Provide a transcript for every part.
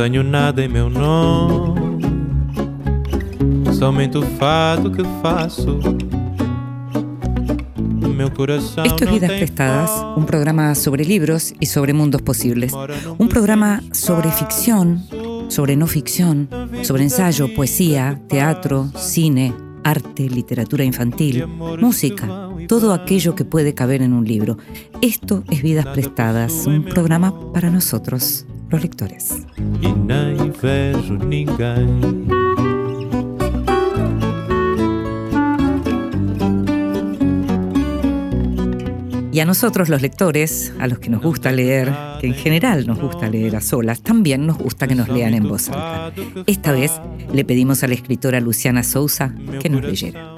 Tenho nada em meu nome, somente o fado que faço. Esto es Vidas Prestadas, un programa sobre libros y sobre mundos posibles. Un programa sobre ficción, sobre no ficción, sobre ensayo, poesía, teatro, cine, arte, literatura infantil, música, todo aquello que puede caber en un libro. Esto es Vidas Prestadas, un programa para nosotros, los lectores. Y a nosotros los lectores, a los que nos gusta leer, que en general nos gusta leer a solas, también nos gusta que nos lean en voz alta. Esta vez le pedimos a la escritora Luciana Sousa que nos leyera.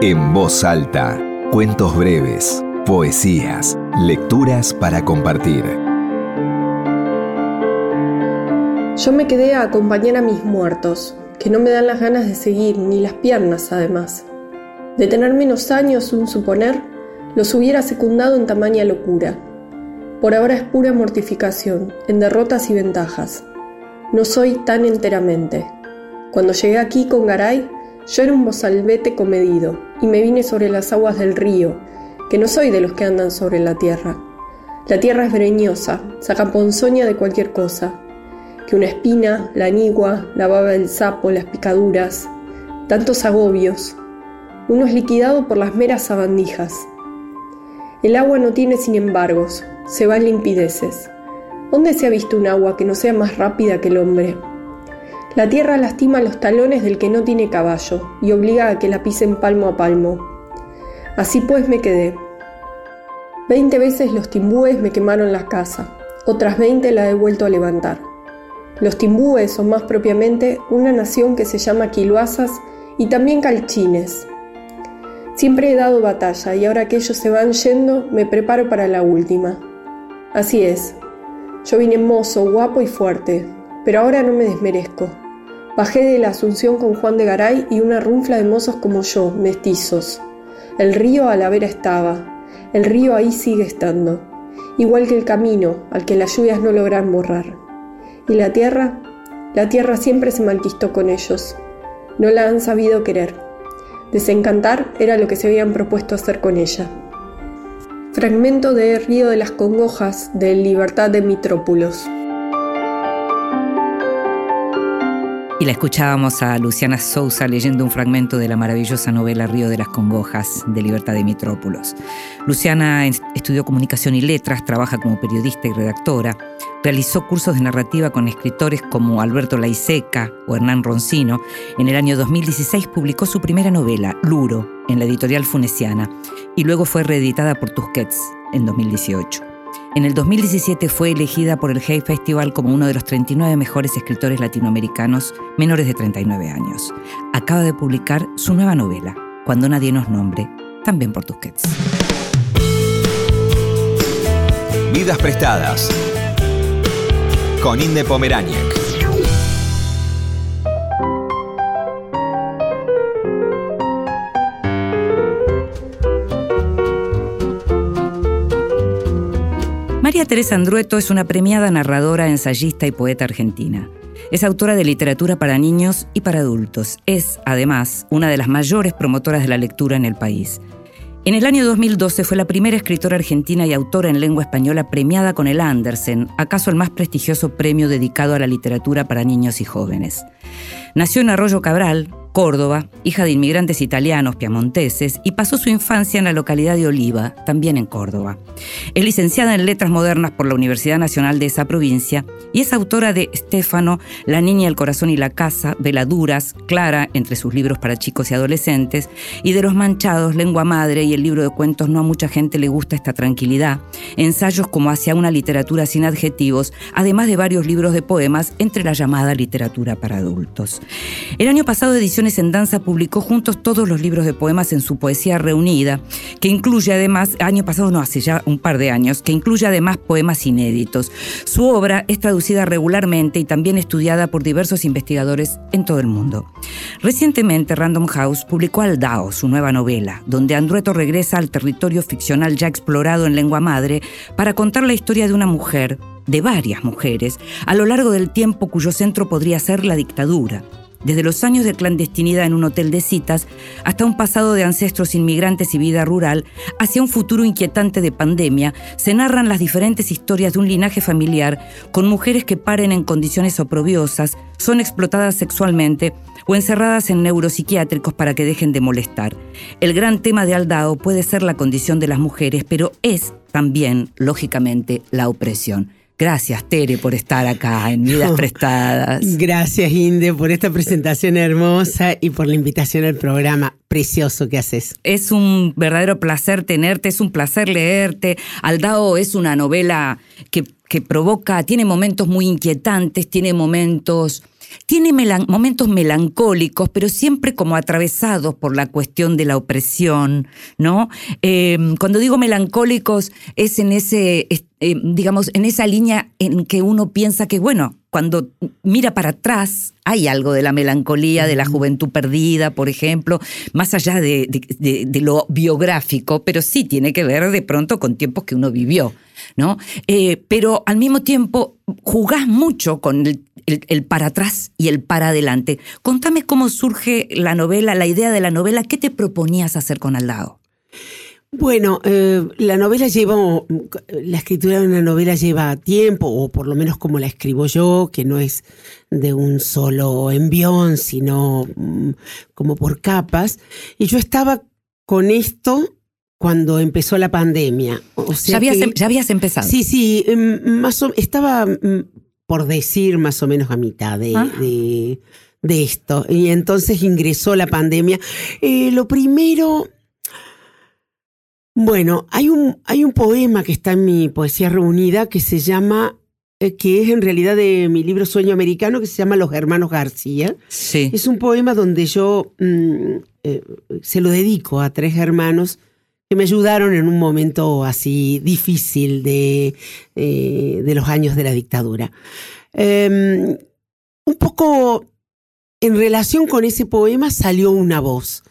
En voz alta, cuentos breves, poesías, lecturas para compartir. Yo me quedé a acompañar a mis muertos, que no me dan las ganas de seguir, ni las piernas además. De tener menos años, un suponer, los hubiera secundado en tamaña locura. Por ahora es pura mortificación, en derrotas y ventajas. No soy tan enteramente. Cuando llegué aquí con Garay, yo era un bozalbete comedido y me vine sobre las aguas del río, que no soy de los que andan sobre la tierra. La tierra es breñosa, saca ponzoña de cualquier cosa, que una espina, la anigua, la baba del sapo, las picaduras, tantos agobios, uno es liquidado por las meras sabandijas. El agua no tiene sin embargos, se va en limpideces. ¿Dónde se ha visto un agua que no sea más rápida que el hombre? La tierra lastima los talones del que no tiene caballo y obliga a que la pisen palmo a palmo. Así pues me quedé. Veinte veces los timbúes me quemaron la casa, otras veinte la he vuelto a levantar. Los timbúes son más propiamente una nación que se llama quiluazas y también calchines, Siempre he dado batalla y ahora que ellos se van yendo, me preparo para la última. Así es. Yo vine mozo, guapo y fuerte, pero ahora no me desmerezco. Bajé de la Asunción con Juan de Garay y una runfla de mozos como yo, mestizos. El río a la vera estaba, el río ahí sigue estando, igual que el camino al que las lluvias no logran borrar. Y la tierra, la tierra siempre se malquistó con ellos, no la han sabido querer. Desencantar era lo que se habían propuesto hacer con ella. Fragmento de Río de las Congojas de Libertad de Mitrópulos. Y la escuchábamos a Luciana Sousa leyendo un fragmento de la maravillosa novela Río de las Congojas de Libertad de. Luciana estudió comunicación y letras, trabaja como periodista y redactora, realizó cursos de narrativa con escritores como Alberto Laiseca o Hernán Roncino. En el año 2016 publicó su primera novela, Luro, en la editorial Funesiana, y luego fue reeditada por Tusquets en 2018. En el 2017 fue elegida por el Hay Festival como uno de los 39 mejores escritores latinoamericanos menores de 39 años. Acaba de publicar su nueva novela, Cuando nadie nos nombre, también por Tusquets. Vidas prestadas con Inde Pomeráñez. María Teresa Andrueto es una premiada narradora, ensayista y poeta argentina. Es autora de literatura para niños y para adultos. Es, además, una de las mayores promotoras de la lectura en el país. En el año 2012 fue la primera escritora argentina y autora en lengua española premiada con el Andersen, acaso el más prestigioso premio dedicado a la literatura para niños y jóvenes. Nació en Arroyo Cabral, Córdoba, hija de inmigrantes italianos piamonteses, y pasó su infancia en la localidad de Oliva, también en Córdoba. Es licenciada en Letras Modernas por la Universidad Nacional de esa provincia y es autora de Stefano, La Niña, el Corazón y la Casa, Veladuras, Clara, entre sus libros para chicos y adolescentes, y de Los Manchados, Lengua Madre y el libro de cuentos No a mucha gente le gusta esta tranquilidad, ensayos como Hacia una literatura sin adjetivos, además de varios libros de poemas entre la llamada literatura para adultos. El año pasado Ediciones en Danza publicó juntos todos los libros de poemas en su poesía reunida, que incluye además, año pasado no hace ya un par de años, que incluye además poemas inéditos. Su obra es traducida regularmente y también estudiada por diversos investigadores en todo el mundo. Recientemente Random House publicó Aldao, su nueva novela, donde Andrueto regresa al territorio ficcional ya explorado en lengua madre para contar la historia de una mujer de varias mujeres, a lo largo del tiempo cuyo centro podría ser la dictadura desde los años de clandestinidad en un hotel de citas hasta un pasado de ancestros inmigrantes y vida rural, hacia un futuro inquietante de pandemia, se narran las diferentes historias de un linaje familiar con mujeres que paren en condiciones oprobiosas, son explotadas sexualmente o encerradas en neuropsiquiátricos para que dejen de molestar. El gran tema de Aldao puede ser la condición de las mujeres, pero es también, lógicamente, la opresión. Gracias, Tere, por estar acá en Vidas Prestadas. Gracias, Inde, por esta presentación hermosa y por la invitación al programa precioso que haces. Es un verdadero placer tenerte, es un placer leerte. Aldao es una novela que, que provoca, tiene momentos muy inquietantes, tiene momentos tiene momentos melancólicos, pero siempre como atravesados por la cuestión de la opresión, ¿no? Em, cuando digo melancólicos es en ese, eh, digamos, en esa línea en que uno piensa que, bueno, cuando mira para atrás hay algo de la melancolía, de la juventud perdida, por ejemplo, más allá de, lo biográfico, pero sí tiene que ver de pronto con tiempos que uno vivió, ¿no? Eh, pero al mismo tiempo jugás mucho con el el, para atrás y el para adelante. Contame cómo surge la novela, la idea de la novela, ¿qué te proponías hacer con Aldao? Bueno, eh, la novela lleva, la escritura de una novela lleva tiempo, o por lo menos como la escribo yo, que no es de un solo envión, sino mm, como por capas. Y yo estaba con esto cuando empezó la pandemia. O sea ¿Ya, habías, em, ¿Ya, habías, empezado? Sí, sí, em, más o, estaba mm, por decir más o menos a mitad ah. de, de, esto. Y entonces ingresó la pandemia. Eh, lo primero, bueno, hay un, hay un poema que está en mi poesía reunida que se llama eh, que es en realidad de mi libro Sueño Americano, que se llama Los Hermanos García. Sí. Es un poema donde yo mm, eh, se lo dedico a tres hermanos que me ayudaron en un momento así difícil de, eh, de los años de la dictadura. Em, un poco en relación con ese poema salió una voz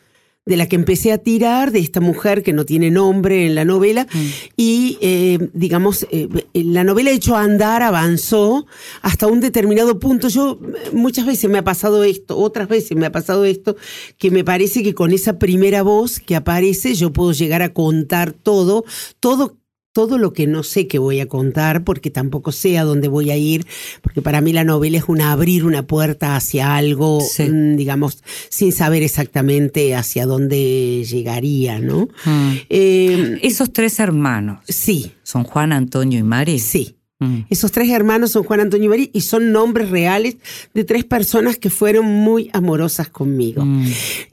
de la que empecé a tirar, de esta mujer que no tiene nombre en la novela, mm. y eh, digamos, eh, la novela echó a andar, avanzó hasta un determinado punto. Yo muchas veces me ha pasado esto, otras veces me ha pasado esto, que me parece que con esa primera voz que aparece yo puedo llegar a contar todo, todo todo lo que no sé que voy a contar, porque tampoco sé a dónde voy a ir, porque para mí la novela es una abrir una puerta hacia algo, mm, digamos, sin saber exactamente hacia dónde llegaría, ¿no? Mm. Em, Esos tres hermanos. Sí. ¿Son Juan, Antonio y Mari? Sí. Mm. Esos tres hermanos son Juan Antonio y Mari y son nombres reales de tres personas que fueron muy amorosas conmigo.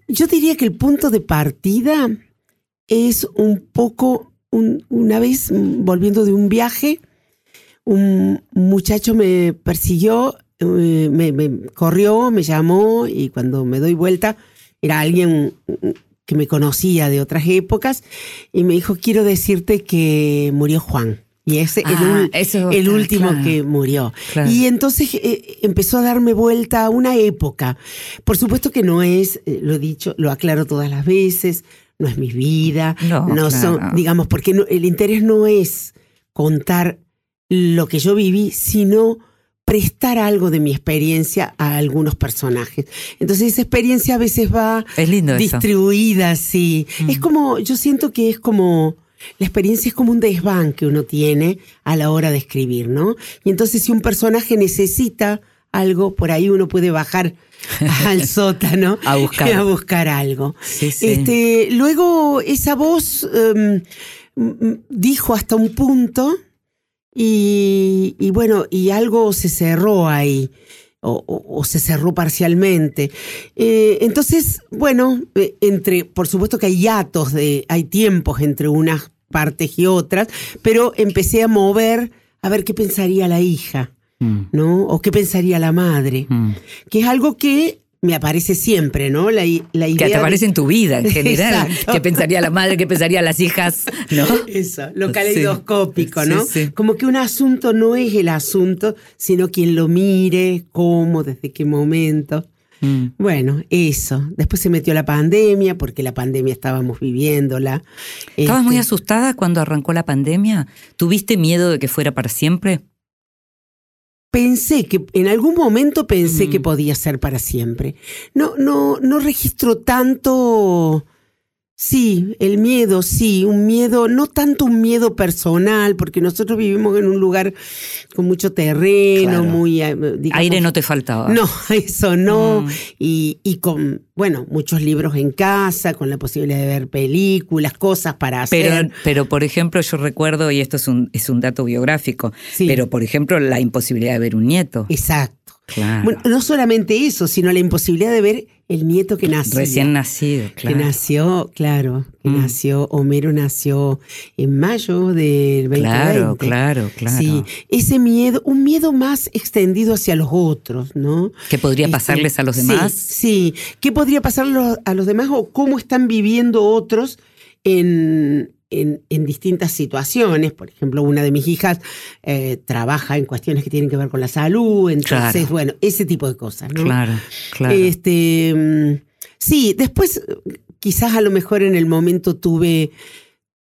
Yo diría que el punto de partida es un poco una vez, mm, volviendo de un viaje, un muchacho me persiguió, eh, me, corrió, me llamó y cuando me doy vuelta era alguien mm, que me conocía de otras épocas y me dijo, quiero decirte que murió Juan. Y ese es el, el último que murió. Y entonces eh, empezó a darme vuelta a una época. Por supuesto que no es, eh, lo he dicho, lo aclaro todas las veces, no es mi vida, no, son, digamos, porque el interés no es contar lo que yo viví, sino prestar algo de mi experiencia a algunos personajes. Entonces esa experiencia a veces va distribuida, sí. Mm. Es como, yo siento que es como, la experiencia es como un desván que uno tiene a la hora de escribir, ¿no? Y entonces si un personaje necesita algo, por ahí uno puede bajar al sótano a, buscar. a buscar algo. Este, luego esa voz em, dijo hasta un punto y, bueno, y algo se cerró ahí. O, se cerró parcialmente. Eh, entonces, bueno, eh, entre, por supuesto que hay hiatos, de, hay tiempos entre unas partes y otras, pero empecé a mover a ver qué pensaría la hija. Mm. ¿no? O qué pensaría la madre, mm. que es algo que me aparece siempre, ¿no? La, la idea que te aparece en tu vida en general. ¿Qué pensaría la madre? ¿Qué pensaría las hijas? ¿No? Eso, lo caleidoscópico, ¿no? Como que un asunto no es el asunto, sino quien lo mire, cómo, desde qué momento. Mm. Bueno, eso. Después se metió la pandemia, porque la pandemia estábamos viviéndola. ¿Estabas muy este asustada cuando arrancó la pandemia? ¿Tuviste miedo de que fuera para siempre? Pensé que, en algún momento pensé Mm. que podía ser para siempre. No, no, no registro tanto. Sí, el miedo, sí, un miedo, no tanto un miedo personal, porque nosotros vivimos en un lugar con mucho terreno, Claro. muy... eh, digamos, Aire no te faltaba. no, eso no. Mm. Y, y con, bueno, muchos libros en casa, con la posibilidad de ver películas, cosas para hacer. Pero, pero, por ejemplo, yo recuerdo, y esto es un, es un dato biográfico, Sí. pero, por ejemplo, la imposibilidad de ver un nieto. Exacto. Claro. Bueno, no solamente eso, sino la imposibilidad de ver el nieto que nació. Recién nacido, Que claro. nació, claro, que Mm. nació, Homero nació en mayo del 2020. Claro, claro, claro. Sí, ese miedo, un miedo más extendido hacia los otros, ¿no? ¿Qué podría Este, pasarles a los sí, demás? Sí, ¿qué podría pasarle a los demás o cómo están viviendo otros en, en- en distintas situaciones? Por ejemplo, una de mis hijas eh, trabaja en cuestiones que tienen que ver con la salud, entonces, Claro. bueno, ese tipo de cosas, ¿no? Claro, claro. Este, mm, sí, después quizás a lo mejor en el momento tuve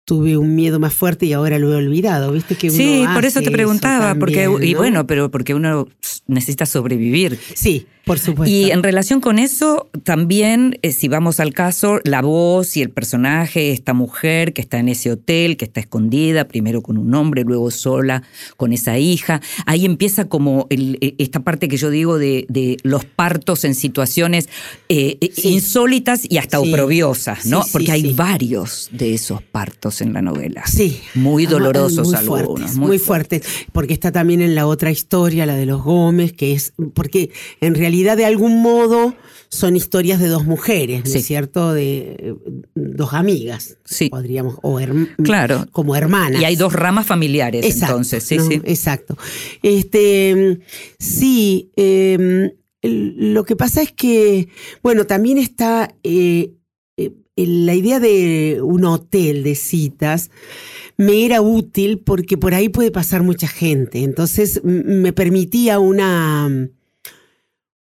tuve un miedo más fuerte y ahora lo he olvidado, ¿viste? Que uno sí, por eso te preguntaba, porque también, y ¿no? bueno, pero porque uno necesita sobrevivir. Sí, por supuesto. Y en relación con eso, también, eh, si vamos al caso, la voz y el personaje, esta mujer que está en ese hotel, que está escondida, primero con un hombre, luego sola con esa hija, ahí empieza como el- eh, esta parte que yo digo de, de los partos en situaciones eh, Sí. insólitas y hasta Sí. oprobiosas, ¿no? Sí, Porque hay varios de esos partos en la novela. Sí. Muy Ah, dolorosos muy algunos. Fuertes, muy fuertes. Porque está también en la otra historia, la de los Gómez, que es. Porque en realidad, de algún modo, son historias de dos mujeres, ¿no es cierto? De eh, dos amigas. Sí. Podríamos. O Claro. Como hermanas. Y hay dos ramas familiares, Exacto, entonces, sí, ¿no? sí. Exacto. Este, sí, eh, el- lo que pasa es que, bueno, también está eh, la idea de un hotel de citas. Me era útil porque por ahí puede pasar mucha gente. Entonces me permitía una,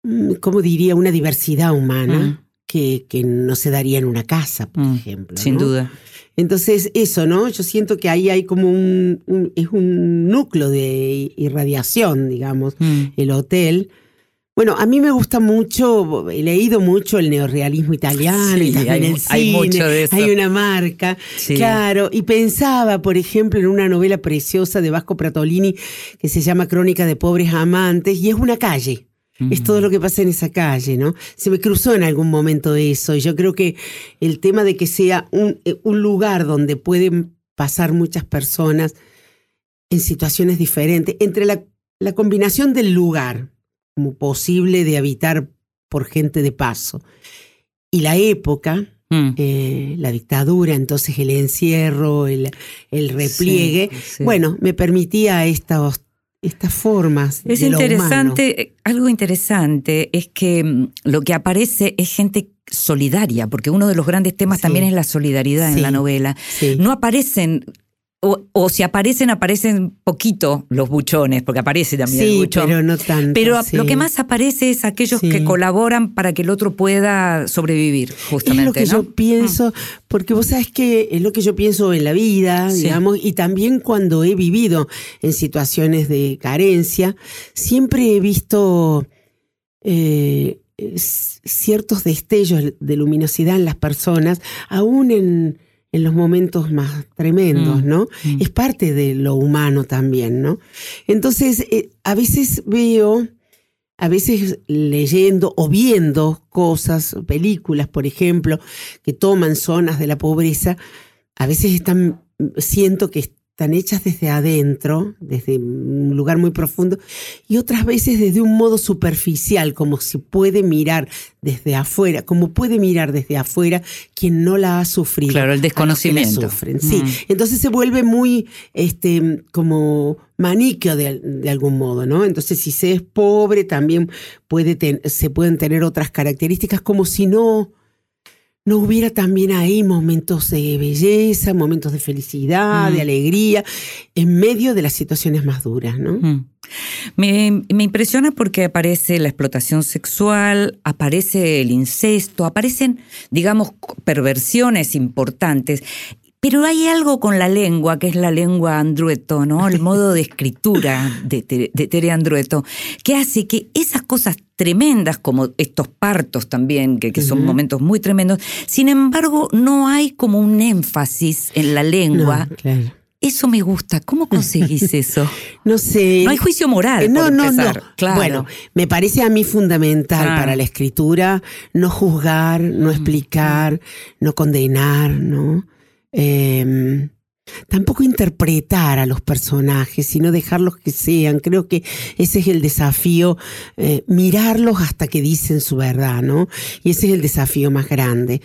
mm, ¿cómo diría? Una diversidad humana que, que no se daría en una casa, por Mm, ejemplo. Sin ¿no? duda. Entonces, eso, ¿no? Yo siento que ahí hay como un, un- es un núcleo de irradiación, digamos, Mm. el hotel. Bueno, a mí me gusta mucho, he leído mucho el neorrealismo italiano Sí, y también hay el mu- hay cine, mucho de eso. hay una marca, Sí. claro, y pensaba, por ejemplo, en una novela preciosa de Vasco Pratolini que se llama Crónica de pobres amantes y es una calle. Es todo lo que pasa en esa calle, ¿no? Se me cruzó en algún momento eso. Y yo creo que el tema de que sea un, eh, un lugar donde pueden pasar muchas personas en situaciones diferentes, entre la, la combinación del lugar como posible de habitar por gente de paso y la época, Mm. eh, la dictadura, entonces el encierro, el, el repliegue, Sí, sí. bueno, me permitía estas, estas formas. Es de interesante, algo interesante es que mm, lo que aparece es gente solidaria, porque uno de los grandes temas Sí. también es la solidaridad en la novela. No aparecen, o, o si aparecen, aparecen poquito los buchones, porque aparece también el buchón. pero no tanto. Pero sí. lo que más aparece es aquellos Sí. que colaboran para que el otro pueda sobrevivir, justamente. Es lo que ¿no? Mm. yo pienso, porque vos sabes que es lo que yo pienso en la vida, digamos, y también cuando he vivido en situaciones de carencia, siempre he visto eh, ciertos destellos de luminosidad en las personas, aún en, en los momentos más tremendos, Mm, ¿no? mm. Es parte de lo humano también, ¿no? Entonces, eh, a veces veo a veces leyendo o viendo cosas, películas, por ejemplo, que toman zonas de la pobreza, a veces están, siento que están hechas desde adentro, desde un lugar muy profundo, y otras veces desde un modo superficial, como si puede mirar desde afuera, como puede mirar desde afuera quien no la ha sufrido. Claro, el que la desconocimiento. sufren, sí. Mm. Entonces se vuelve muy, este, como maniqueo de, de algún modo, ¿no? Entonces si se es pobre también puede ten- se pueden tener otras características como si no, no hubiera también ahí momentos de belleza, momentos de felicidad, Mm. de alegría, en medio de las situaciones más duras, ¿no? Mm. Me, me impresiona porque aparece la explotación sexual, aparece el incesto, aparecen, digamos, perversiones importantes. Pero hay algo con la lengua, que es la lengua andrueto, ¿no? El modo de escritura de, Tere- de Tere Andrueto, que hace que esas cosas tremendas, como estos partos también, que, que son momentos muy tremendos, sin embargo, no hay como un énfasis en la lengua. No, claro. Eso me gusta. ¿Cómo conseguís eso? No sé. No hay juicio moral. Eh, No, por no, empezar. no. Claro. Bueno, me parece a mí fundamental para la escritura no juzgar, no explicar, no condenar, ¿no? Eh, tampoco interpretar a los personajes, sino dejarlos que sean. Creo que ese es el desafío, eh, mirarlos hasta que dicen su verdad, ¿no? Y ese es el desafío más grande.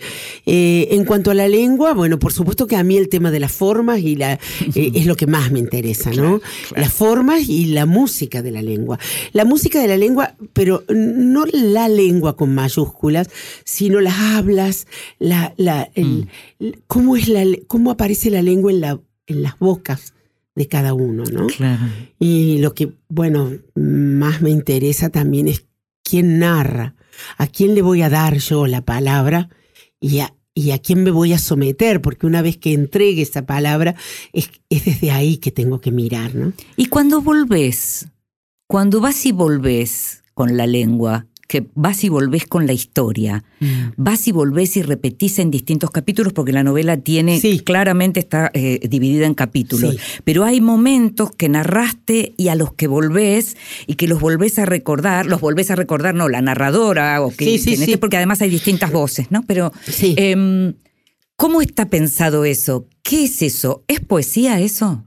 Eh, en cuanto a la lengua, bueno, por supuesto que a mí el tema de las formas y la, eh, es lo que más me interesa, ¿no? Las formas y la música de la lengua. La música de la lengua, pero no la lengua con mayúsculas, sino las hablas, la, la, el- el- cómo es la, cómo aparece la lengua en la, en las bocas de cada uno, ¿no? Claro. Y lo que, bueno, más me interesa también es quién narra, a quién le voy a dar yo la palabra y a, y a quién me voy a someter, porque una vez que entregue esa palabra, es, es desde ahí que tengo que mirar, ¿no? Y cuando volvés, cuando vas y volvés con la lengua, que vas y volvés con la historia, vas y volvés y repetís en distintos capítulos, porque la novela tiene, Sí. claramente está eh, dividida en capítulos, Sí. pero hay momentos que narraste y a los que volvés y que los volvés a recordar, los volvés a recordar, no, la narradora, o que, Sí, que este- porque además hay distintas voces, ¿no? Pero, em, ¿cómo está pensado eso? ¿Qué es eso? ¿Es poesía eso?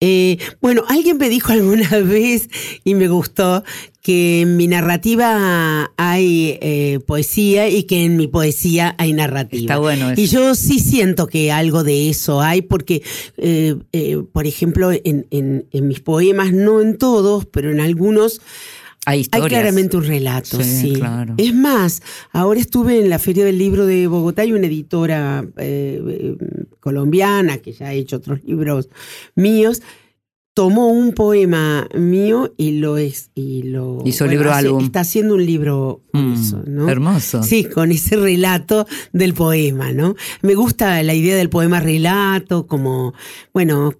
Eh, bueno, alguien me dijo alguna vez y me gustó que en mi narrativa hay eh, poesía y que en mi poesía hay narrativa. Está bueno eso. Y yo sí siento que algo de eso hay porque, eh, eh, por ejemplo, en, en- en mis poemas, no en todos, pero en algunos, Hay hay historias. claramente un relato, Sí, sí. claro. Es más, ahora estuve en la Feria del Libro de Bogotá y una editora eh, colombiana que ya ha hecho otros libros míos tomó un poema mío y lo es y lo Hizo libro álbum. está haciendo un libro Mm, eso, ¿no? Hermoso. Sí, con ese relato del poema, ¿no? Me gusta la idea del poema relato, como, bueno,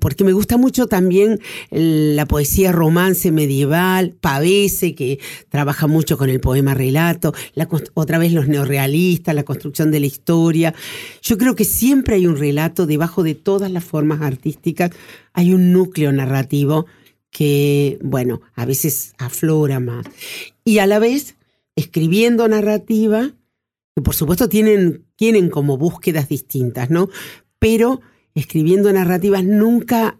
porque me gusta mucho también la poesía romance medieval, Pavese, que trabaja mucho con el poema relato, la otra vez los neorrealistas, la construcción de la historia. Yo creo que siempre hay un relato debajo de todas las formas artísticas, hay un núcleo narrativo que, bueno, a veces aflora más. Y a la vez, escribiendo narrativa, que por supuesto tienen, tienen como búsquedas distintas, ¿no? Pero escribiendo narrativas nunca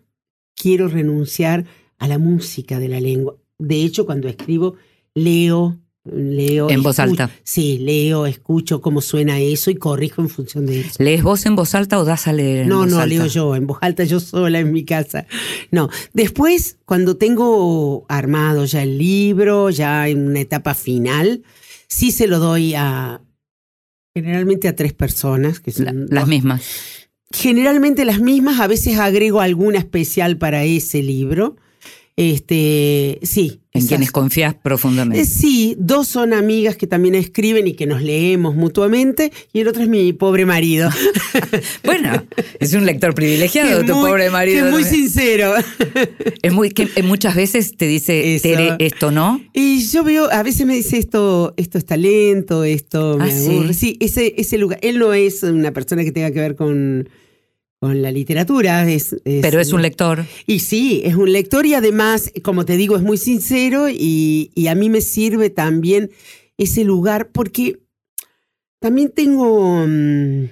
quiero renunciar a la música de la lengua. De hecho, cuando escribo, leo, leo. En voz alta. Sí, leo, escucho cómo suena eso y corrijo en función de eso. ¿Lees vos en voz alta o das a leer en No, voz no, alta? leo yo, en voz alta, yo sola en mi casa. No, después, cuando tengo armado ya el libro, ya en una etapa final, sí se lo doy a, generalmente a tres personas, que son La- las mismas. Generalmente las mismas, a veces agrego alguna especial para ese libro. Este, sí. En esas- quienes confías profundamente. eh, sí, dos son amigas que también escriben y que nos leemos mutuamente, y el otro es mi pobre marido. Bueno, es un lector privilegiado, Que tu muy- pobre marido. es muy sincero. Es muy que eh, muchas veces te dice. Tere, esto no. Y yo veo, a veces me dice esto, esto es talento, esto me Ah, sí. aburre. Sí, ese, ese lugar. Él no es una persona que tenga que ver con, con la literatura. Es, Pero es un lector. Y sí, es un lector y además, como te digo, es muy sincero y, y a mí me sirve también ese lugar porque también tengo mm,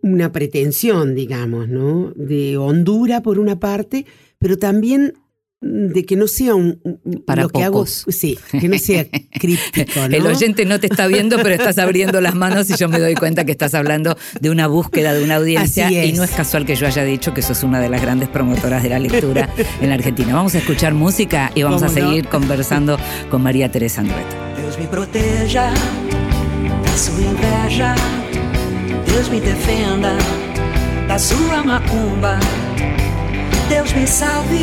una pretensión, digamos, ¿no? De hondura por una parte, pero también de que no sea un un- Para lo que hago, sí, que no sea críptico, ¿no? El oyente no te está viendo, pero estás abriendo las manos y yo me doy cuenta que estás hablando de una búsqueda de una audiencia Así y no es casual que yo haya dicho que sos una de las grandes promotoras de la lectura en la Argentina. Vamos a escuchar música y vamos a seguir conversando con María Teresa Andrueto. Deus me proteja da sua inveja. Deus me defenda da sua macumba. Deus me salve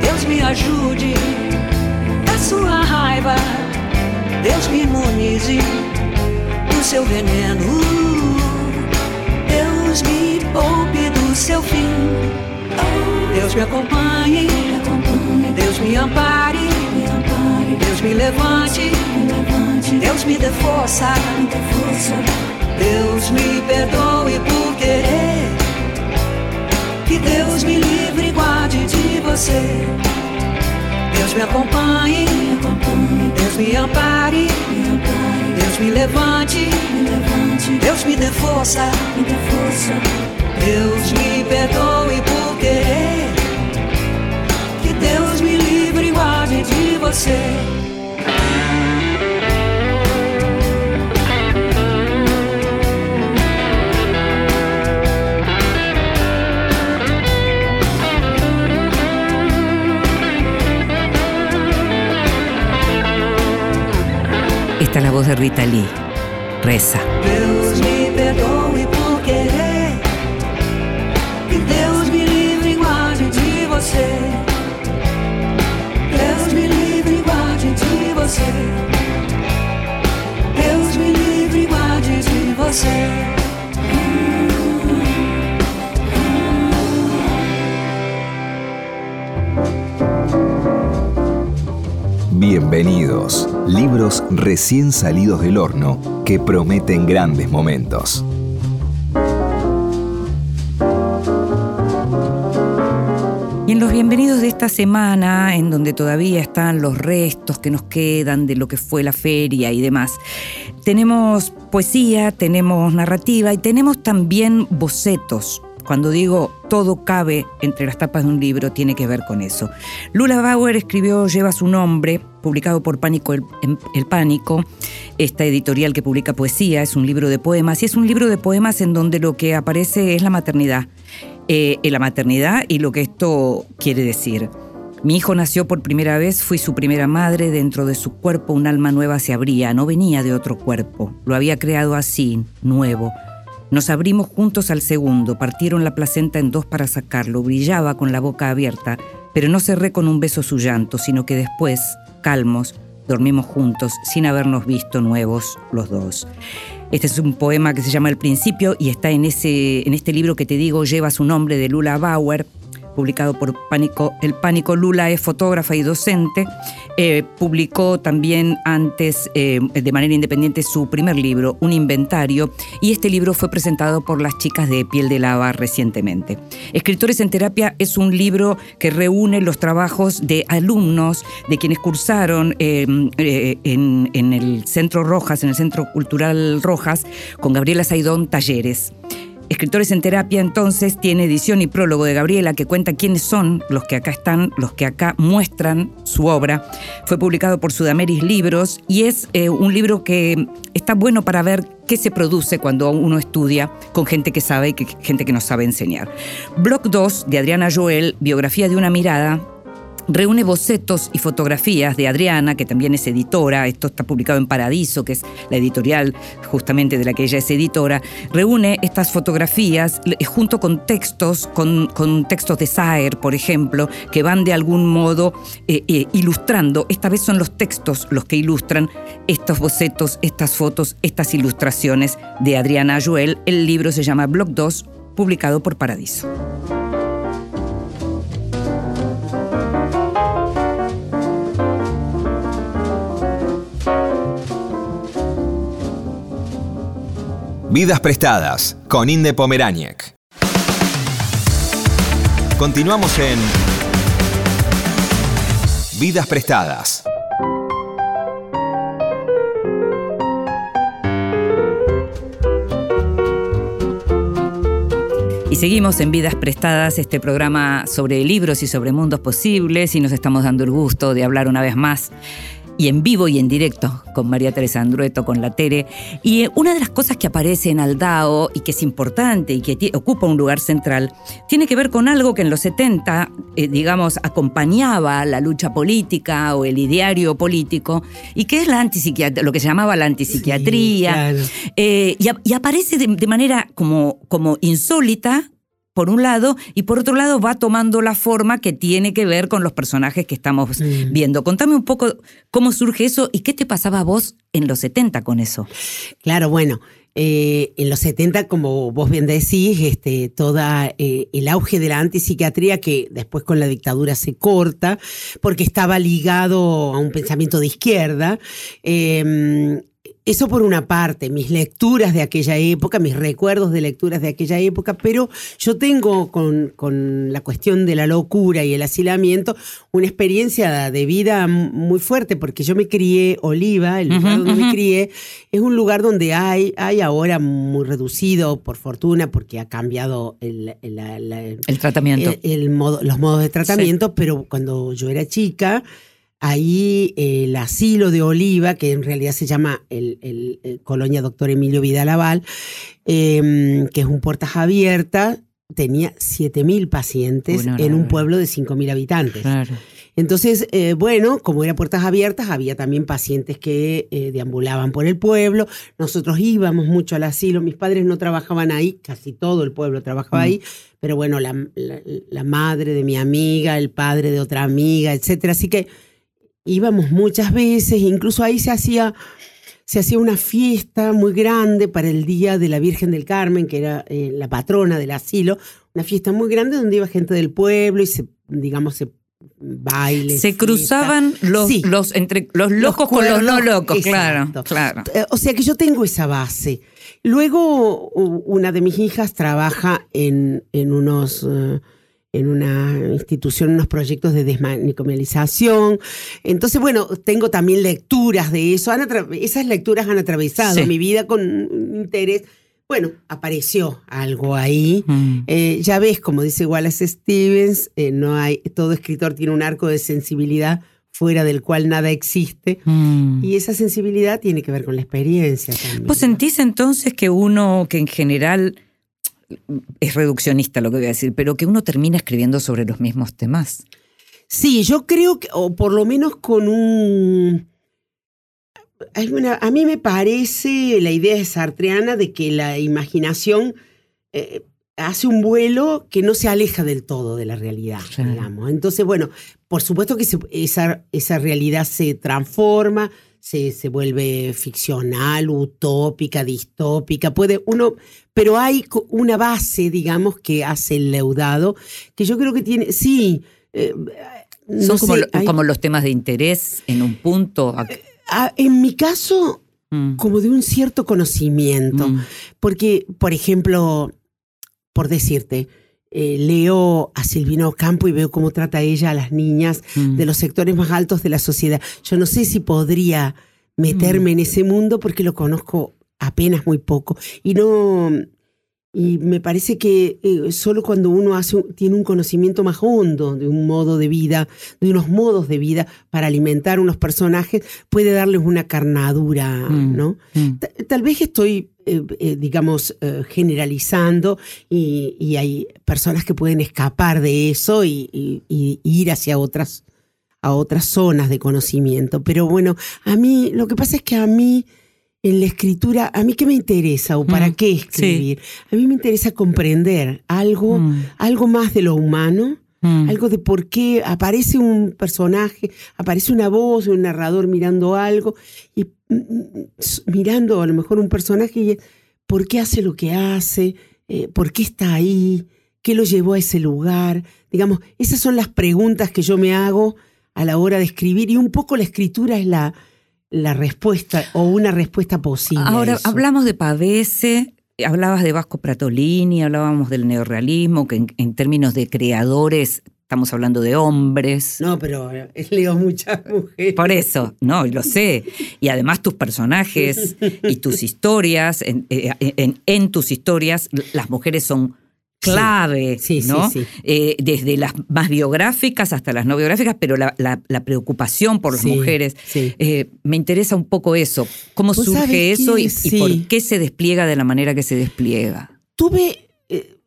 Deus me ajude da sua raiva. Deus me imunize do seu veneno. Deus me poupe do seu fim. Deus me acompanhe, Deus me ampare, Deus me levante, Deus me dê força, Deus me perdoe por querer. Que Deus me livre você. Deus me acompanhe, Deus me ampare, Deus me levante, Deus me dê força, Deus me perdoe por querer. Que Deus me livre e guarde de você. Esta es la voz de Rita Lee. Reza. Deus me perdoe por querer. Que Deus me livre e guarde de você. Deus me livre e guarde de você. Deus me livre e guarde de você. Bienvenidos. Libros recién salidos del horno que prometen grandes momentos. Y en los bienvenidos de esta semana, en donde todavía están los restos que nos quedan de lo que fue la feria y demás, tenemos poesía, tenemos narrativa y tenemos también bocetos. Cuando digo todo cabe entre las tapas de un libro, tiene que ver con eso. Lula Bauer escribió Lleva su nombre, publicado por Pánico el, Pánico, esta editorial que publica poesía, es un libro de poemas, y es un libro de poemas en donde lo que aparece es la maternidad. Eh, la maternidad y lo que esto quiere decir. Mi hijo nació por primera vez, fui su primera madre, dentro de su cuerpo un alma nueva se abría, no venía de otro cuerpo, lo había creado así, nuevo. Nos abrimos juntos al segundo, partieron la placenta en dos para sacarlo, brillaba con la boca abierta, pero no cerré con un beso su llanto, sino que después, calmos, dormimos juntos sin habernos visto nuevos los dos. Este es un poema que se llama El Principio y está en, ese, en este libro que te digo, lleva su nombre de Lula Bauer, publicado por Pánico. El Pánico Lula es fotógrafa y docente. Eh, publicó también antes, eh, de manera independiente, su primer libro, Un Inventario, y este libro fue presentado por las chicas de Piel de Lava recientemente. Escritores en Terapia es un libro que reúne los trabajos de alumnos, de quienes cursaron eh, en, en el Centro Rojas, en el Centro Cultural Rojas, con Gabriela Saidón Talleres. Escritores en Terapia entonces tiene edición y prólogo de Gabriela que cuenta quiénes son los que acá están, los que acá muestran su obra. Fue publicado por Sudameris Libros y es eh, un libro que está bueno para ver qué se produce cuando uno estudia con gente que sabe y que, gente que no sabe enseñar. Block 2 de Adriana Joel, Biografía de una mirada, reúne bocetos y fotografías de Adriana, que también es editora, esto está publicado en Paradiso, que es la editorial justamente de la que ella es editora, reúne estas fotografías junto con textos, con, textos de Saer, por ejemplo, que van de algún modo eh, eh, ilustrando, esta vez son los textos los que ilustran estos bocetos, estas fotos, estas ilustraciones de Adriana Joel. El libro se llama Blog 2, publicado por Paradiso. Vidas prestadas con Inde Pomeráñez. Continuamos en Vidas prestadas. Y seguimos en Vidas Prestadas, este programa sobre libros y sobre mundos posibles, y nos estamos dando el gusto de hablar una vez más y en vivo y en directo con María Teresa Andrueto, con la Tere. Y eh, una de las cosas que aparece en Aldao y que es importante y que ocupa un lugar central, tiene que ver con algo que en los 70, eh, digamos, acompañaba la lucha política o el ideario político, y que es la antipsiquiatría, lo que se llamaba la antipsiquiatría. Eh, y, aparece de, manera como, como insólita por un lado, y por otro lado va tomando la forma que tiene que ver con los personajes que estamos viendo. Contame un poco cómo surge eso y qué te pasaba a vos en los 70 con eso. Claro, bueno. Eh, en los 70, como vos bien decís, este, toda eh, el auge de la antipsiquiatría, que después con la dictadura se corta, porque estaba ligado a un pensamiento de izquierda, eh, eso por una parte, mis lecturas de aquella época, mis recuerdos de lecturas de aquella época, pero yo tengo con, con, la cuestión de la locura y el asilamiento una experiencia de vida muy fuerte, porque yo me crié, Oliva, el lugar donde me crié, es un lugar donde hay, hay ahora muy reducido, por fortuna, porque ha cambiado el, el, tratamiento. El, modo, los modos de tratamiento, pero cuando yo era chica, Ahí el asilo de Oliva, que en realidad se llama el, Colonia Doctor Emilio Vidalaval, em, que es un puertas abiertas, tenía 7.000 pacientes en un pueblo de 5.000 habitantes. Entonces, eh, bueno, como era puertas abiertas, había también pacientes que eh, deambulaban por el pueblo. Nosotros íbamos mucho al asilo. Mis padres no trabajaban ahí, casi todo el pueblo trabajaba ahí. Pero bueno, la, la, madre de mi amiga, el padre de otra amiga, etcétera. Así que íbamos muchas veces, incluso ahí se hacía, se hacía una fiesta muy grande para el Día de la Virgen del Carmen, que era eh, la patrona del asilo, una fiesta muy grande donde iba gente del pueblo y se, digamos, se baile. Se cruzaban los, los, entre, los locos con los no locos, claro, claro. Eh, o sea que yo tengo esa base. Luego, una de mis hijas trabaja en, en unos... Eh, en una institución, unos proyectos de desmanicomialización. Entonces, bueno, tengo también lecturas de eso. esas lecturas han atravesado mi vida con interés. Bueno, apareció algo ahí. Mm. Eh, ya ves, como dice Wallace Stevens, eh, no hay, todo escritor tiene un arco de sensibilidad fuera del cual nada existe. Mm. Y esa sensibilidad tiene que ver con la experiencia. También, ¿Vos sentís entonces que uno que en general es reduccionista lo que voy a decir, pero que uno termina escribiendo sobre los mismos temas. Sí, yo creo que, o por lo menos con un... Hay una, a mí me parece la idea de sartreana de que la imaginación eh, hace un vuelo que no se aleja del todo de la realidad, digamos. Entonces, bueno, por supuesto que esa, esa realidad se transforma, se, se, vuelve ficcional, utópica, distópica, puede uno, pero hay una base, digamos, que hace el leudado, que yo creo que tiene, sí. Eh, Son como, los temas de interés en un punto. Ah, en mi caso, mm. como de un cierto conocimiento, mm. porque, por ejemplo, por decirte, eh, leo a Silvina Ocampo y veo cómo trata ella a las niñas mm. de los sectores más altos de la sociedad. Yo no sé si podría meterme en ese mundo porque lo conozco apenas muy poco. Y no. Y me parece que eh, solo cuando uno hace, tiene un conocimiento más hondo de un modo de vida, de unos modos de vida para alimentar unos personajes, puede darles una carnadura, mm. ¿no? Tal vez estoy eh, eh, digamos, generalizando y, hay personas que pueden escapar de eso y, ir hacia otras, a otras zonas de conocimiento. Pero bueno, a mí, lo que pasa es que a mí, en la escritura, ¿a mí qué me interesa o para mm, qué escribir? A mí me interesa comprender algo, mm. algo más de lo humano. Mm. Algo de por qué aparece un personaje, aparece una voz, un narrador mirando algo y mirando a lo mejor un personaje y por qué hace lo que hace, eh, por qué está ahí, qué lo llevó a ese lugar. Digamos, esas son las preguntas que yo me hago a la hora de escribir y un poco la escritura es la, la respuesta o una respuesta posible. Ahora, hablamos de Pavese, hablabas de Vasco Pratolini, hablábamos del neorrealismo, que en términos de creadores Estamos hablando de hombres. No, pero leo muchas mujeres. Por eso, no, lo sé. Y además tus personajes y tus historias, en, eh, en, tus historias, las mujeres son clave, Sí, sí, ¿no? sí. Eh, desde las más biográficas hasta las no biográficas, pero la, la- la preocupación por las mujeres. Eh, me interesa un poco eso. ¿Cómo surge eso y, por qué se despliega de la manera que se despliega? tuve, eh,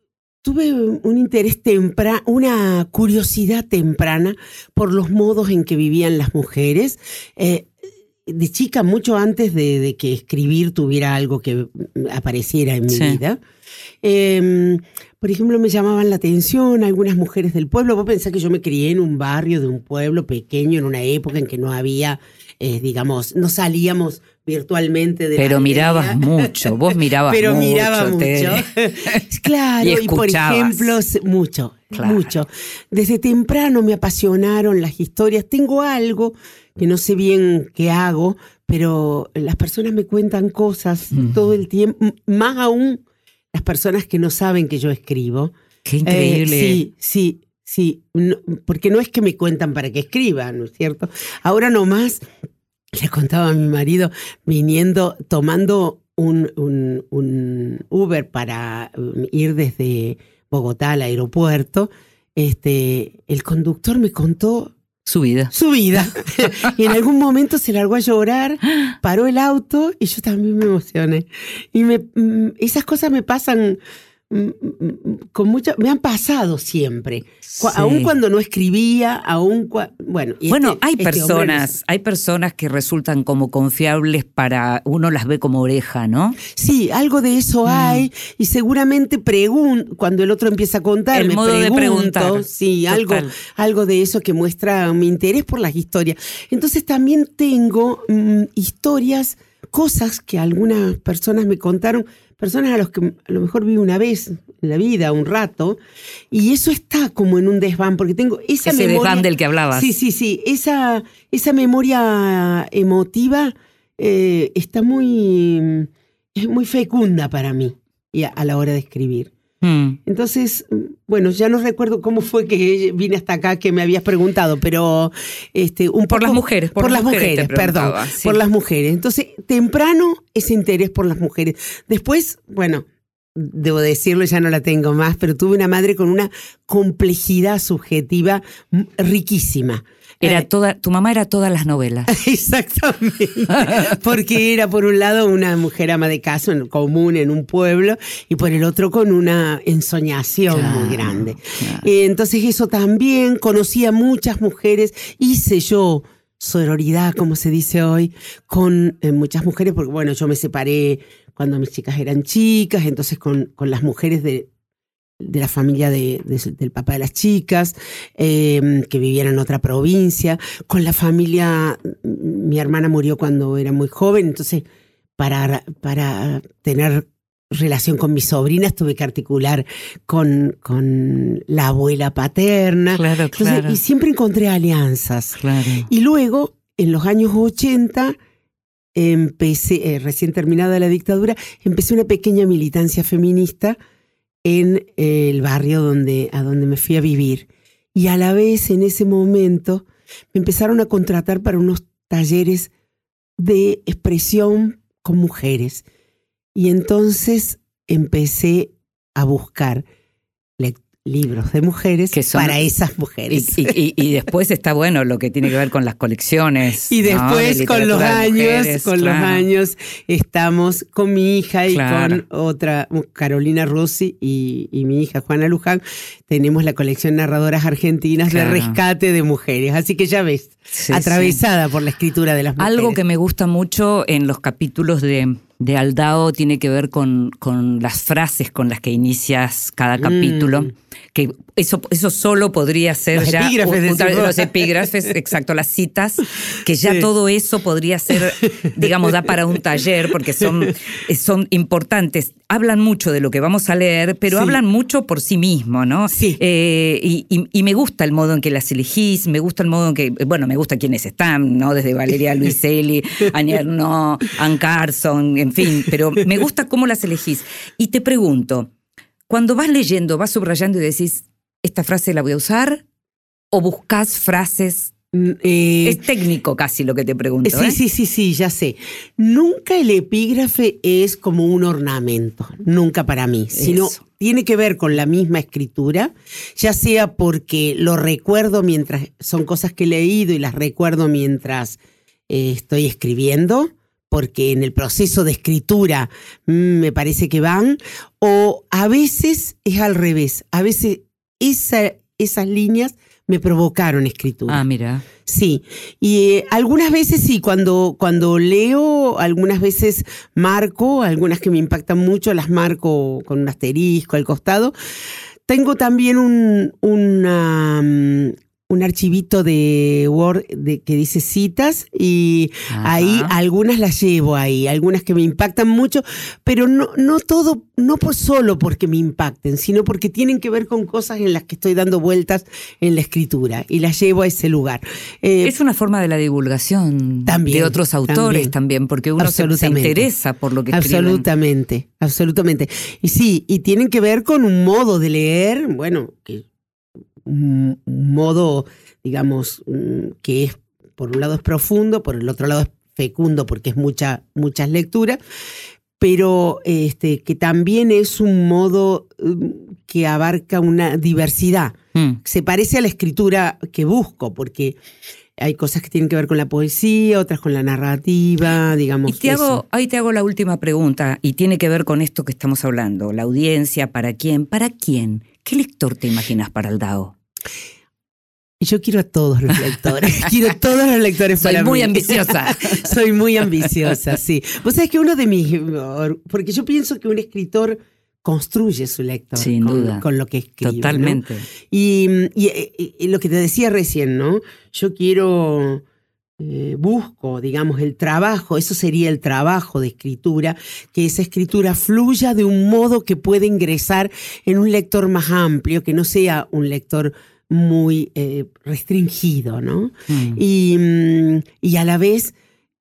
tuve un interés temprano, una curiosidad temprana por los modos en que vivían las mujeres. De chica, mucho antes de, de que escribir tuviera algo que apareciera en mi Sí. vida. Eh, por ejemplo, me llamaban la atención algunas mujeres del pueblo. Vos pensás que yo me crié en un barrio de un pueblo pequeño, en una época en que no había, eh, digamos, no salíamos virtualmente de la Pero mirabas mucho, vos mirabas Pero mucho. miraba mucho. te- claro, Y y, por ejemplo, mucho, Claro. mucho. Desde temprano me apasionaron las historias. Tengo algo que no sé bien qué hago, pero las personas me cuentan cosas todo el tiempo, más aún las personas que no saben que yo escribo. Qué Eh, increíble. sí, sí, sí. No- porque no es que me cuentan para que escriban, ¿no es cierto? Ahora nomás, le contaba a mi marido, viniendo, tomando un, un- un Uber para um, ir desde Bogotá al aeropuerto, este, el conductor me contó Su vida. su vida. y en algún momento se largó a llorar, paró el auto y yo también me emocioné. Y me, mm, esas cosas me pasan con mucha, me han pasado siempre. Sí. Aún cuando no escribía, aún cua- bueno. y Bueno, este- hay este no personas, hay personas que resultan como confiables para uno las ve como oreja, ¿no? Sí, algo de eso Mm. hay y seguramente pregun cuando el otro empieza a contar, El me modo de pregunto, preguntar. sí, algo, Total. algo de eso que muestra mi interés por las historias. Entonces también tengo mm, historias, cosas que algunas personas me contaron, personas a los que a lo mejor vi una vez en la vida, un rato, y eso está como en un desván, porque tengo esa Ese memoria. desván del que hablabas. Sí, sí, sí. Esa, esa memoria emotiva eh, está muy, es muy fecunda para mí y a, a la hora de escribir. Mm. Entonces, bueno, ya no recuerdo cómo fue que vine hasta acá que me habías preguntado, pero este, un Por poco- las mujeres, por por, las mujeres perdón, sí. por las mujeres. Entonces, temprano ese interés por las mujeres. Después, bueno, debo decirlo, ya no la tengo más, pero tuve una madre con una complejidad subjetiva riquísima. Era Eh, toda, tu mamá era todas las novelas. Exactamente. Porque era por un lado una mujer ama de casa en- común en un pueblo y por el otro con una ensoñación Claro, muy grande. claro. Eh, entonces eso también, conocí a muchas mujeres, hice yo sororidad, como se dice hoy, con eh, muchas mujeres, porque bueno, yo me separé cuando mis chicas eran chicas, entonces con, con las mujeres de, de la familia de- de- del papá de las chicas, eh, que vivían en otra provincia, con la familia, mi hermana murió cuando era muy joven, entonces para, para tener relación con mis sobrinas tuve que articular con, con la abuela paterna. Claro, Entonces, claro. y siempre encontré alianzas. Claro. Y luego, en los años 80, empecé, eh, recién terminada la dictadura, empecé una pequeña militancia feminista en el barrio donde, a donde me fui a vivir. Y a la vez, en ese momento, me empezaron a contratar para unos talleres de expresión con mujeres. Y entonces empecé a buscar libros de mujeres Que son- para esas mujeres. y- y- y después está bueno lo que tiene que ver con las colecciones. Y ¿no? después De con los años, mujeres, con claro. los años, estamos con mi hija y Claro. con otra, Carolina Rossi y, y mi hija Juana Luján, tenemos la colección Narradoras Argentinas Claro. de rescate de mujeres. Así que ya ves, Sí, atravesada por la escritura de las mujeres. Algo que me gusta mucho en los capítulos de, de Aldao tiene que ver con, con las frases con las que inicias cada capítulo. Mm. Que eso, eso solo podría ser Los ya epígrafes, un- un- los epígrafes, exacto, las citas, que ya Sí. todo eso podría ser, digamos, da para un taller, porque son, son importantes. Hablan mucho de lo que vamos a leer, pero Sí. hablan mucho por sí mismo, ¿no? Sí. Eh, y, y- y me gusta el modo en que las elegís, me gusta el modo en que, bueno, me gusta quienes están, ¿no? Desde Valeria Luiselli, Ania Arnaud, Ann Carson, en fin, pero me gusta cómo las elegís. Y te pregunto, cuando vas leyendo, vas subrayando y decís, ¿esta frase la voy a usar? ¿O buscas frases? Mm, eh, es técnico casi lo que te pregunto. Sí, ¿eh? sí, sí, sí, ya sé. Nunca el epígrafe es como un ornamento, nunca para mí, sino tiene que ver con la misma escritura, ya sea porque lo recuerdo mientras son cosas que he leído y las recuerdo mientras eh, estoy escribiendo, porque en el proceso de escritura mm, me parece que van, o a veces es al revés, a veces esa- esas líneas me provocaron escritura. Ah, mira. Sí, y eh, algunas veces sí, cuando, cuando leo, algunas veces marco, algunas que me impactan mucho, las marco con un asterisco al costado. Tengo también un, una, mm, un archivito de Word de, que dice citas y Ajá. ahí algunas las llevo ahí, algunas que me impactan mucho, pero no, no todo, no por solo porque me impacten, sino porque tienen que ver con cosas en las que estoy dando vueltas en la escritura y las llevo a ese lugar. Eh, Es una forma de la divulgación También, de otros autores también, también. porque uno se, se interesa por lo que escriben. Absolutamente, absolutamente. Y sí, y tienen que ver con un modo de leer, bueno, que modo, digamos, mm, que es, por un lado es profundo, por el otro lado es fecundo porque es mucha, muchas lecturas, pero este, que también es un modo mm, que abarca una diversidad. Mm. Se parece a la escritura que busco, porque hay cosas que tienen que ver con la poesía, otras con la narrativa, digamos. Y te eso. hago, ahí te hago la última pregunta, y tiene que ver con esto que estamos hablando, la audiencia, ¿para quién? ¿Para quién? ¿Qué lector te imaginas para el DAO? Yo quiero a todos los lectores. quiero a todos los lectores Soy para muy mí. ambiciosa. Soy muy ambiciosa, sí. Vos sabés que uno de mis. Porque yo pienso que un escritor construye su lector. Sin con, duda. Con lo que escribe. Totalmente. Y, y- y- y lo que te decía recién, ¿no? Yo quiero. Eh, busco, digamos, el trabajo, eso sería el trabajo de escritura, que esa escritura fluya de un modo que pueda ingresar en un lector más amplio, que no sea un lector muy eh, restringido, ¿no? Mm. y, mm, y a la vez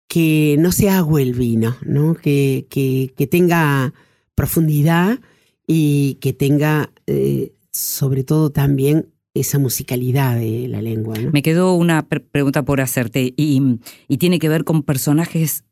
que no se agüe el vino, ¿no? Que, que, que tenga profundidad y que tenga eh, sobre todo también esa musicalidad de la lengua. ¿no? Me quedó una pre- pregunta por hacerte, y, y tiene que ver con personajes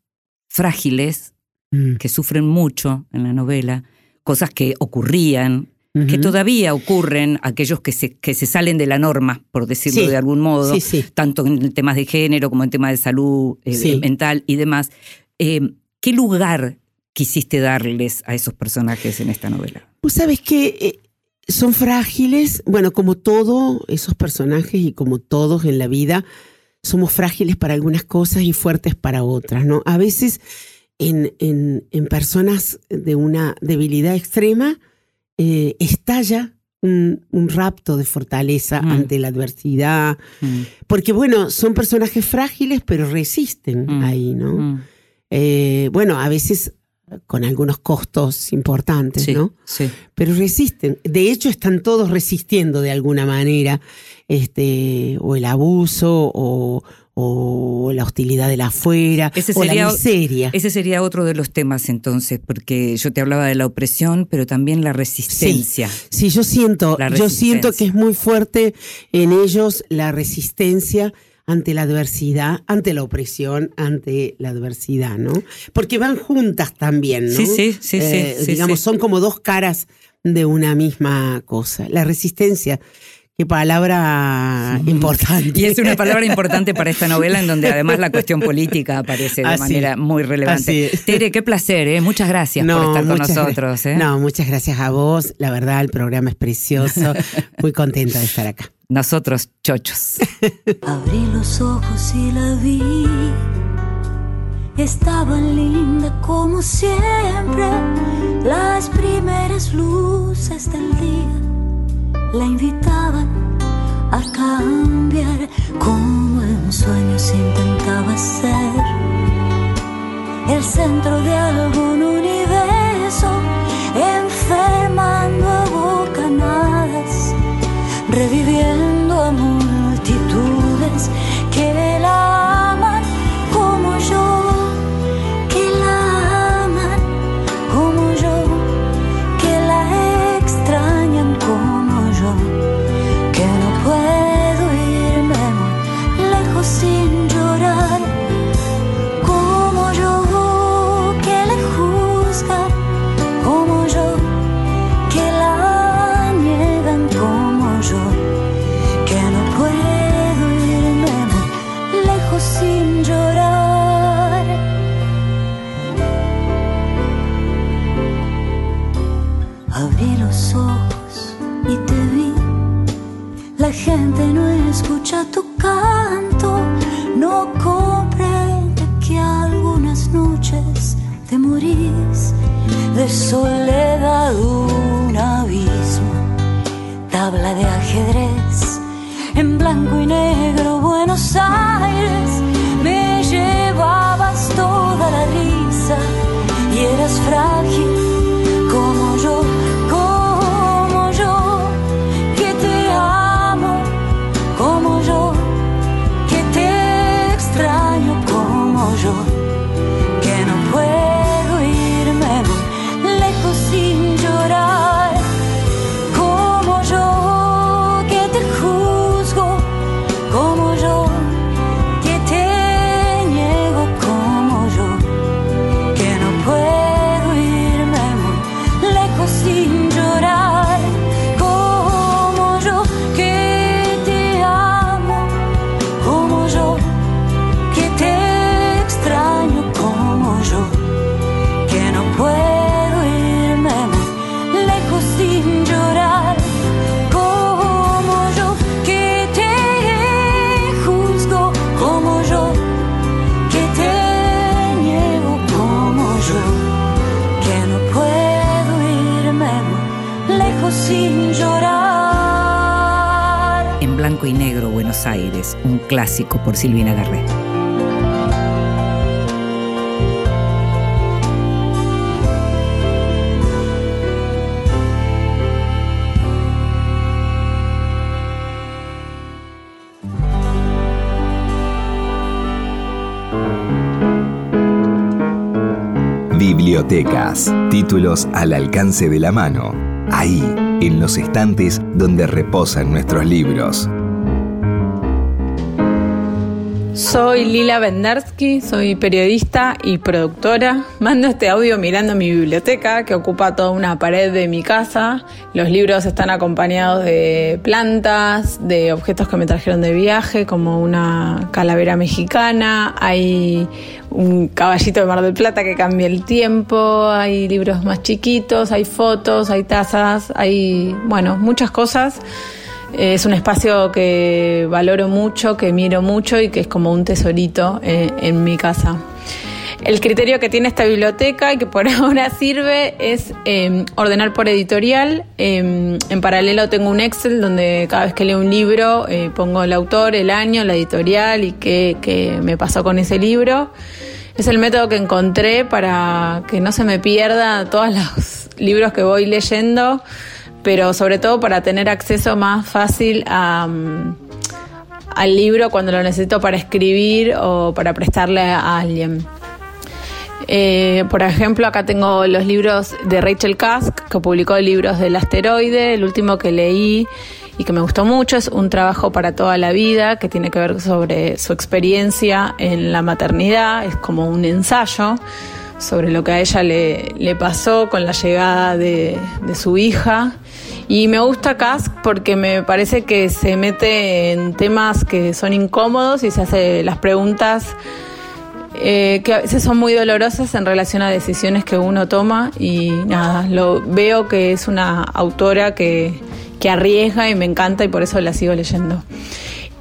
frágiles Mm. que sufren mucho en la novela, cosas que ocurrían, que todavía ocurren, aquellos que se, que se salen de la norma, por decirlo Sí. de algún modo, Sí, sí. tanto en temas de género como en temas de salud eh, mental y demás. Eh, ¿Qué lugar quisiste darles a esos personajes en esta novela? Vos sabés que eh, son frágiles, bueno, como todos esos personajes y como todos en la vida, somos frágiles para algunas cosas y fuertes para otras, ¿no? A veces en, en- en personas de una debilidad extrema eh, estalla un, un rapto de fortaleza Mm. ante la adversidad, Mm, porque bueno, son personajes frágiles pero resisten Mm. ahí, ¿no? Eh, bueno, a veces con algunos costos importantes, Sí, ¿no? sí. pero resisten. De hecho, están todos resistiendo de alguna manera, este, o el abuso, o, o la hostilidad de la afuera, Ese o sería- la miseria. Ese sería otro de los temas entonces, porque yo te hablaba de la opresión, pero también la resistencia. Sí, yo siento, yo siento que es muy fuerte en ellos la resistencia ante la adversidad, ante la opresión, ante la adversidad, ¿no? Porque van juntas también, ¿no? Sí, sí, sí, sí, Eh, sí, digamos, sí. son como dos caras de una misma cosa. La resistencia, qué palabra importante. Y es una palabra importante para esta novela en donde además la cuestión política aparece de Así- manera muy relevante. Tere, qué placer, ¿eh? muchas gracias por estar con nosotros. ¿eh? No, muchas gracias a vos. La verdad, el programa es precioso. Muy contenta de estar acá. Nosotros, chochos. Abrí los ojos y la vi. Estaba linda como siempre. Las primeras luces del día la invitaban a cambiar. Como en sueños intentaba ser el centro de algún universo, reviviendo sin llorar. Abrí los ojos y te vi. La gente no escucha tu canto, no comprende que algunas noches te morís de soledad un abismo, tabla de ajedrez en blanco y negro Buenos Aires. Blanco y negro, Buenos Aires, un clásico por Silvina Garré. Bibliotecas. Títulos al alcance de la mano. Ahí, en los estantes donde reposan nuestros libros. Soy Lila Vendersky, soy periodista y productora. Mando este audio mirando mi biblioteca que ocupa toda una pared de mi casa. Los libros están acompañados de plantas, de objetos que me trajeron de viaje, como una calavera mexicana. Hay un caballito de Mar del Plata que cambia el tiempo. Hay libros más chiquitos, hay fotos, hay tazas, hay, bueno, muchas cosas. Es un espacio que valoro mucho, que miro mucho y que es como un tesorito eh, en mi casa. El criterio que tiene esta biblioteca y que por ahora sirve es eh, ordenar por editorial. Eh, en paralelo tengo un Excel donde cada vez que leo un libro eh, pongo el autor, el año, la editorial y qué, qué me pasó con ese libro. Es el método que encontré para que no se me pierda todos los libros que voy leyendo pero sobre todo para tener acceso más fácil mm, al libro cuando lo necesito para escribir o para prestarle a alguien. Eh, por ejemplo, acá tengo los libros de Rachel Kask, que publicó libros del asteroide. El último que leí y que me gustó mucho es Un trabajo para toda la vida, que tiene que ver sobre su experiencia en la maternidad. Es como un ensayo sobre lo que a ella le, pasó con la llegada de su hija. Y me gusta Cask porque me parece que se mete en temas que son incómodos y se hace las preguntas eh, que a veces son muy dolorosas en relación a decisiones que uno toma y nada, lo veo que es una autora que, que arriesga y me encanta y por eso la sigo leyendo.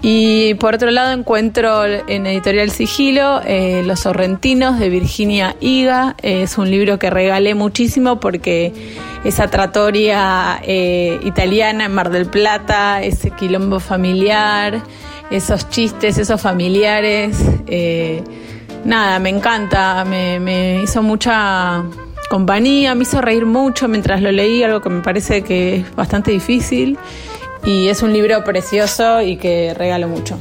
Y por otro lado encuentro en Editorial Sigilo eh, Los Sorrentinos de Virginia Higa. Eh, es un libro que regalé muchísimo porque esa tratoria eh, italiana en Mar del Plata, ese quilombo familiar, esos chistes, esos familiares. nada, me encanta, me, me hizo mucha compañía, me hizo reír mucho mientras lo leí, algo que me parece que es bastante difícil. Y es un libro precioso y que regalo mucho.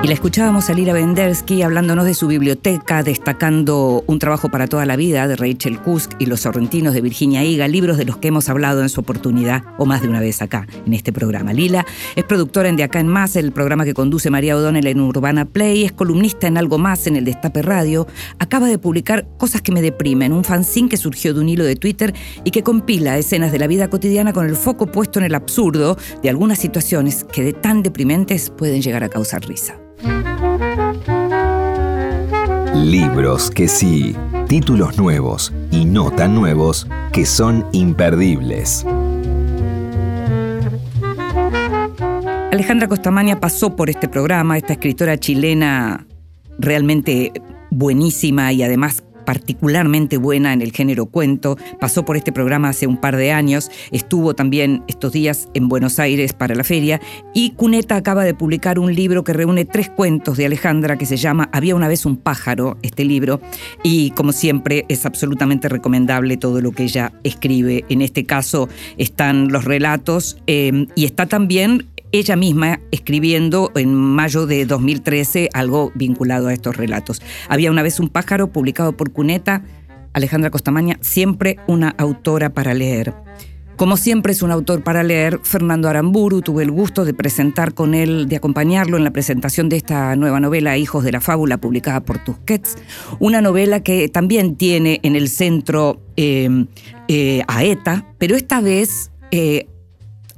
Y la escuchábamos a Lila Vendersky hablándonos de su biblioteca, destacando Un trabajo para toda la vida de Rachel Kusk y Los Sorrentinos de Virginia Higa, libros de los que hemos hablado en su oportunidad o más de una vez acá en este programa. Lila es productora en De Acá en Más, el programa que conduce María O'Donnell en Urbana Play, es columnista en Algo Más en el Destape Radio, acaba de publicar Cosas que me deprimen, un fanzine que surgió de un hilo de Twitter y que compila escenas de la vida cotidiana con el foco puesto en el absurdo de algunas situaciones que de tan deprimentes pueden llegar a causar risa. Libros que sí, títulos nuevos y no tan nuevos que son imperdibles. Alejandra Costamaña pasó por este programa, esta escritora chilena realmente buenísima y además particularmente buena en el género cuento, pasó por este programa hace un par de años, estuvo también estos días en Buenos Aires para la feria y Cuneta acaba de publicar un libro que reúne tres cuentos de Alejandra que se llama Había una vez un pájaro, este libro, y como siempre es absolutamente recomendable todo lo que ella escribe. En este caso están los relatos eh, y está también ella misma escribiendo en mayo de 2013 algo vinculado a estos relatos. Había una vez un pájaro publicado por Cuneta, Alejandra Costamaña, siempre una autora para leer. Como siempre es un autor para leer, Fernando Aramburu, tuve el gusto de presentar con él, de acompañarlo en la presentación de esta nueva novela Hijos de la Fábula, publicada por Tusquets, una novela que también tiene en el centro eh, eh, a ETA, pero esta vez eh,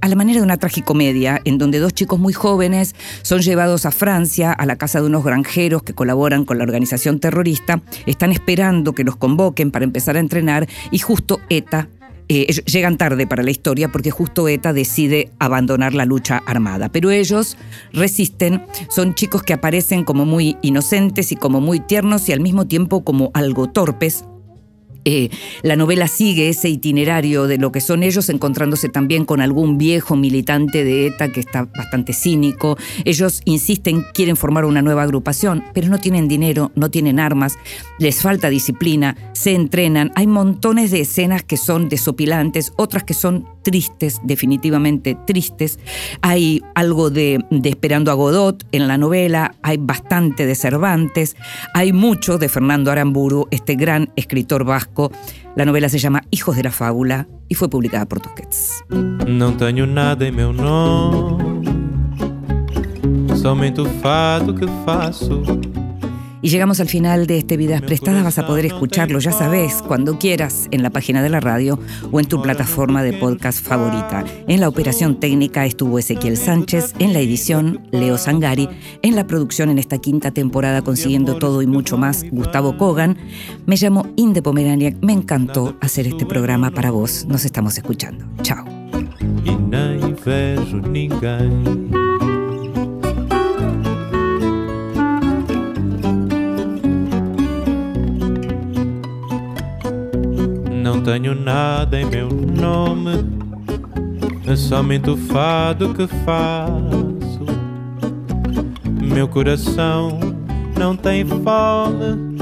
a la manera de una tragicomedia, en donde dos chicos muy jóvenes son llevados a Francia, a la casa de unos granjeros que colaboran con la organización terrorista, están esperando que los convoquen para empezar a entrenar y justo ETA eh, llegan tarde para la historia porque justo ETA decide abandonar la lucha armada. Pero ellos resisten, son chicos que aparecen como muy inocentes y como muy tiernos y al mismo tiempo como algo torpes, eh, la novela sigue ese itinerario de lo que son ellos, encontrándose también con algún viejo militante de ETA que está bastante cínico. Ellos insisten, quieren formar una nueva agrupación, pero no tienen dinero, no tienen armas, les falta disciplina, se entrenan. Hay montones de escenas que son desopilantes, otras que son tristes, definitivamente tristes. Hay algo de, Esperando a Godot en la novela, hay bastante de Cervantes, hay mucho de Fernando Aramburu, este gran escritor vasco. La novela se llama Hijos de la Fábula y fue publicada por Tusquets. Não tenho nada em meu nome, somente o fado que faço. Y llegamos al final de este Vidas Prestadas. Vas a poder escucharlo, ya sabes, cuando quieras, en la página de la radio o en tu plataforma de podcast favorita. En la operación técnica estuvo Ezequiel Sánchez, en la edición Leo Sangari, en la producción en esta quinta temporada consiguiendo todo y mucho más Gustavo Kogan. Me llamo Inde. Me encantó hacer este programa para vos. Nos estamos escuchando. Chao. Não tenho nada em meu nome, é somente o fado que faço. Meu coração não tem fome,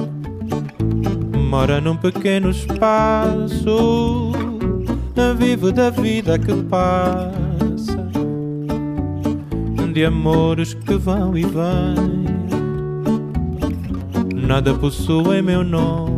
mora num pequeno espaço. Vivo da vida que passa, de amores que vão e vêm. Nada possuo em meu nome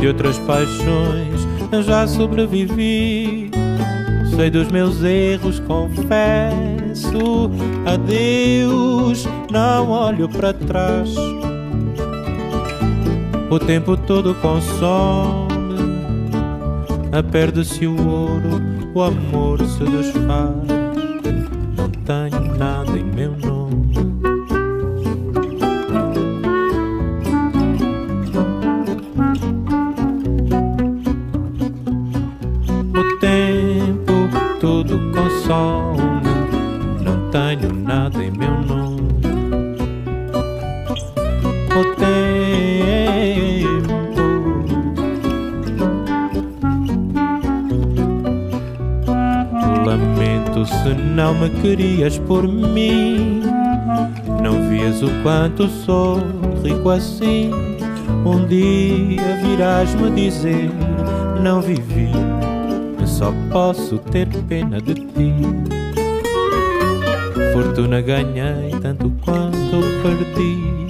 de outras paixões já sobrevivi. Sei dos meus erros, confesso. Adeus, não olho para trás. O tempo todo consome. Perde-se o ouro, o amor se desfaz. Tempo Lamento se não me querias por mim. Não vias o quanto sou rico assim. Um dia virás me dizer: Não vivi, só posso ter pena de ti. Fortuna ganhei tanto quanto perdi.